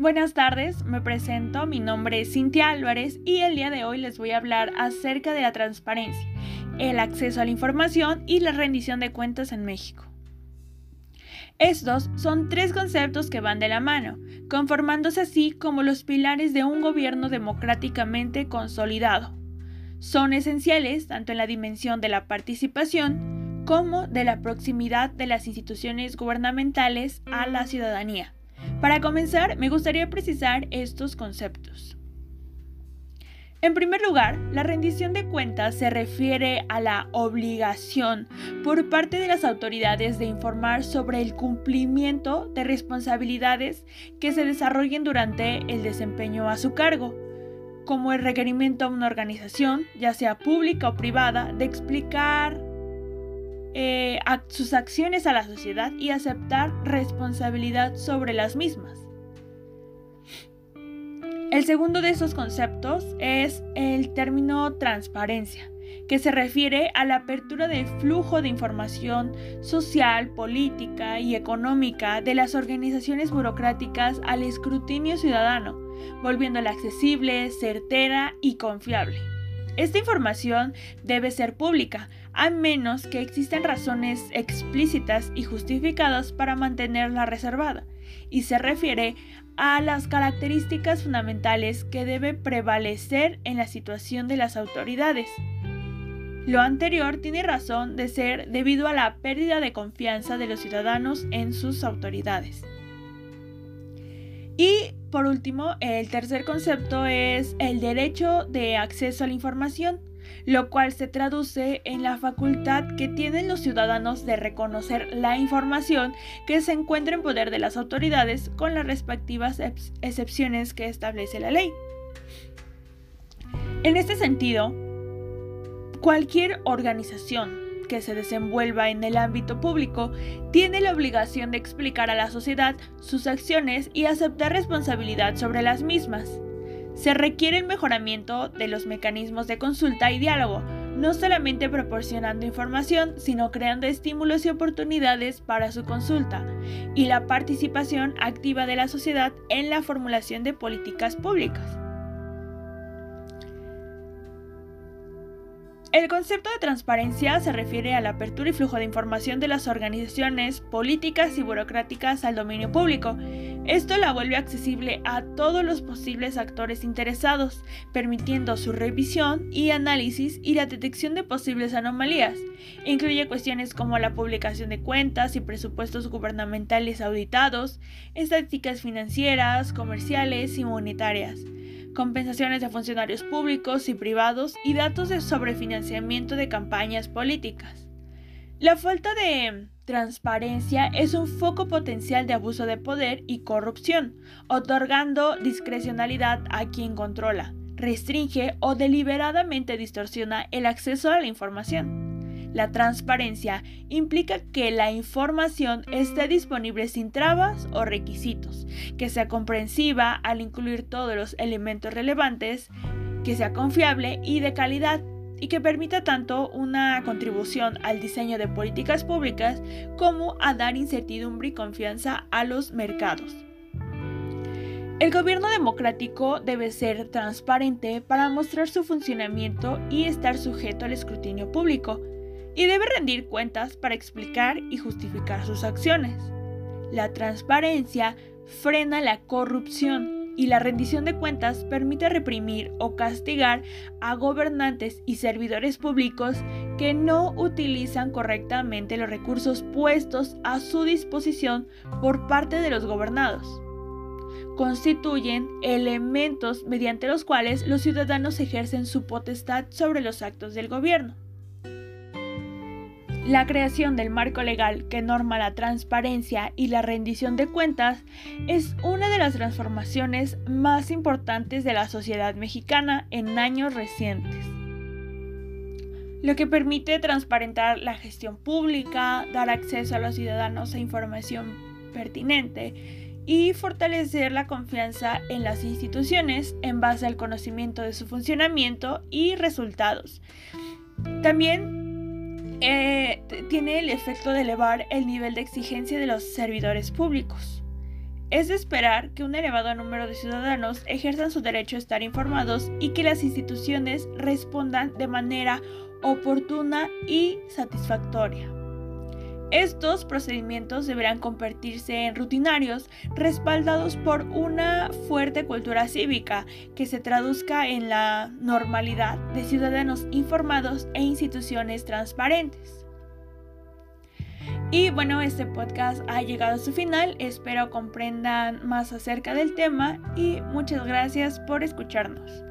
Buenas tardes, me presento, mi nombre es Cintia Álvarez y el día de hoy les voy a hablar acerca de la transparencia, el acceso a la información y la rendición de cuentas en México. Estos son tres conceptos que van de la mano, conformándose así como los pilares de un gobierno democráticamente consolidado. Son esenciales tanto en la dimensión de la participación como de la proximidad de las instituciones gubernamentales a la ciudadanía. Para comenzar, me gustaría precisar estos conceptos. En primer lugar, la rendición de cuentas se refiere a la obligación por parte de las autoridades de informar sobre el cumplimiento de responsabilidades que se desarrollen durante el desempeño a su cargo, como el requerimiento a una organización, ya sea pública o privada, de explicar eh, sus acciones a la sociedad y aceptar responsabilidad sobre las mismas. El segundo de esos conceptos es el término transparencia, que se refiere a la apertura del flujo de información social, política y económica de las organizaciones burocráticas al escrutinio ciudadano, volviéndola accesible, certera y confiable. Esta información debe ser pública, a menos que existan razones explícitas y justificadas para mantenerla reservada, y se refiere a las características fundamentales que debe prevalecer en la situación de las autoridades. Lo anterior tiene razón de ser debido a la pérdida de confianza de los ciudadanos en sus autoridades. Y por último, el tercer concepto es el derecho de acceso a la información, lo cual se traduce en la facultad que tienen los ciudadanos de reconocer la información que se encuentra en poder de las autoridades con las respectivas excepciones que establece la ley. En este sentido, cualquier organización, que se desenvuelva en el ámbito público tiene la obligación de explicar a la sociedad sus acciones y aceptar responsabilidad sobre las mismas. Se requiere el mejoramiento de los mecanismos de consulta y diálogo, no solamente proporcionando información, sino creando estímulos y oportunidades para su consulta, y la participación activa de la sociedad en la formulación de políticas públicas. El concepto de transparencia se refiere a la apertura y flujo de información de las organizaciones políticas y burocráticas al dominio público. Esto la vuelve accesible a todos los posibles actores interesados, permitiendo su revisión y análisis y la detección de posibles anomalías. Incluye cuestiones como la publicación de cuentas y presupuestos gubernamentales auditados, estadísticas financieras, comerciales y monetarias compensaciones de funcionarios públicos y privados y datos de sobrefinanciamiento de campañas políticas. La falta de transparencia es un foco potencial de abuso de poder y corrupción, otorgando discrecionalidad a quien controla, restringe o deliberadamente distorsiona el acceso a la información. La transparencia implica que la información esté disponible sin trabas o requisitos, que sea comprensiva al incluir todos los elementos relevantes, que sea confiable y de calidad y que permita tanto una contribución al diseño de políticas públicas como a dar incertidumbre y confianza a los mercados. El gobierno democrático debe ser transparente para mostrar su funcionamiento y estar sujeto al escrutinio público, y debe rendir cuentas para explicar y justificar sus acciones. La transparencia frena la corrupción y la rendición de cuentas permite reprimir o castigar a gobernantes y servidores públicos que no utilizan correctamente los recursos puestos a su disposición por parte de los gobernados constituyen elementos mediante los cuales los ciudadanos ejercen su potestad sobre los actos del gobierno. La creación del marco legal que norma la transparencia y la rendición de cuentas es una de las transformaciones más importantes de la sociedad mexicana en años recientes. Lo que permite transparentar la gestión pública, dar acceso a los ciudadanos a información pertinente y fortalecer la confianza en las instituciones en base al conocimiento de su funcionamiento y resultados. También eh, tiene el efecto de elevar el nivel de exigencia de los servidores públicos. Es de esperar que un elevado número de ciudadanos ejerzan su derecho a estar informados y que las instituciones respondan de manera oportuna y satisfactoria. Estos procedimientos deberán convertirse en rutinarios, respaldados por una fuerte cultura cívica que se traduzca en la normalidad de ciudadanos informados e instituciones transparentes. Y bueno, este podcast ha llegado a su final, espero comprendan más acerca del tema y muchas gracias por escucharnos.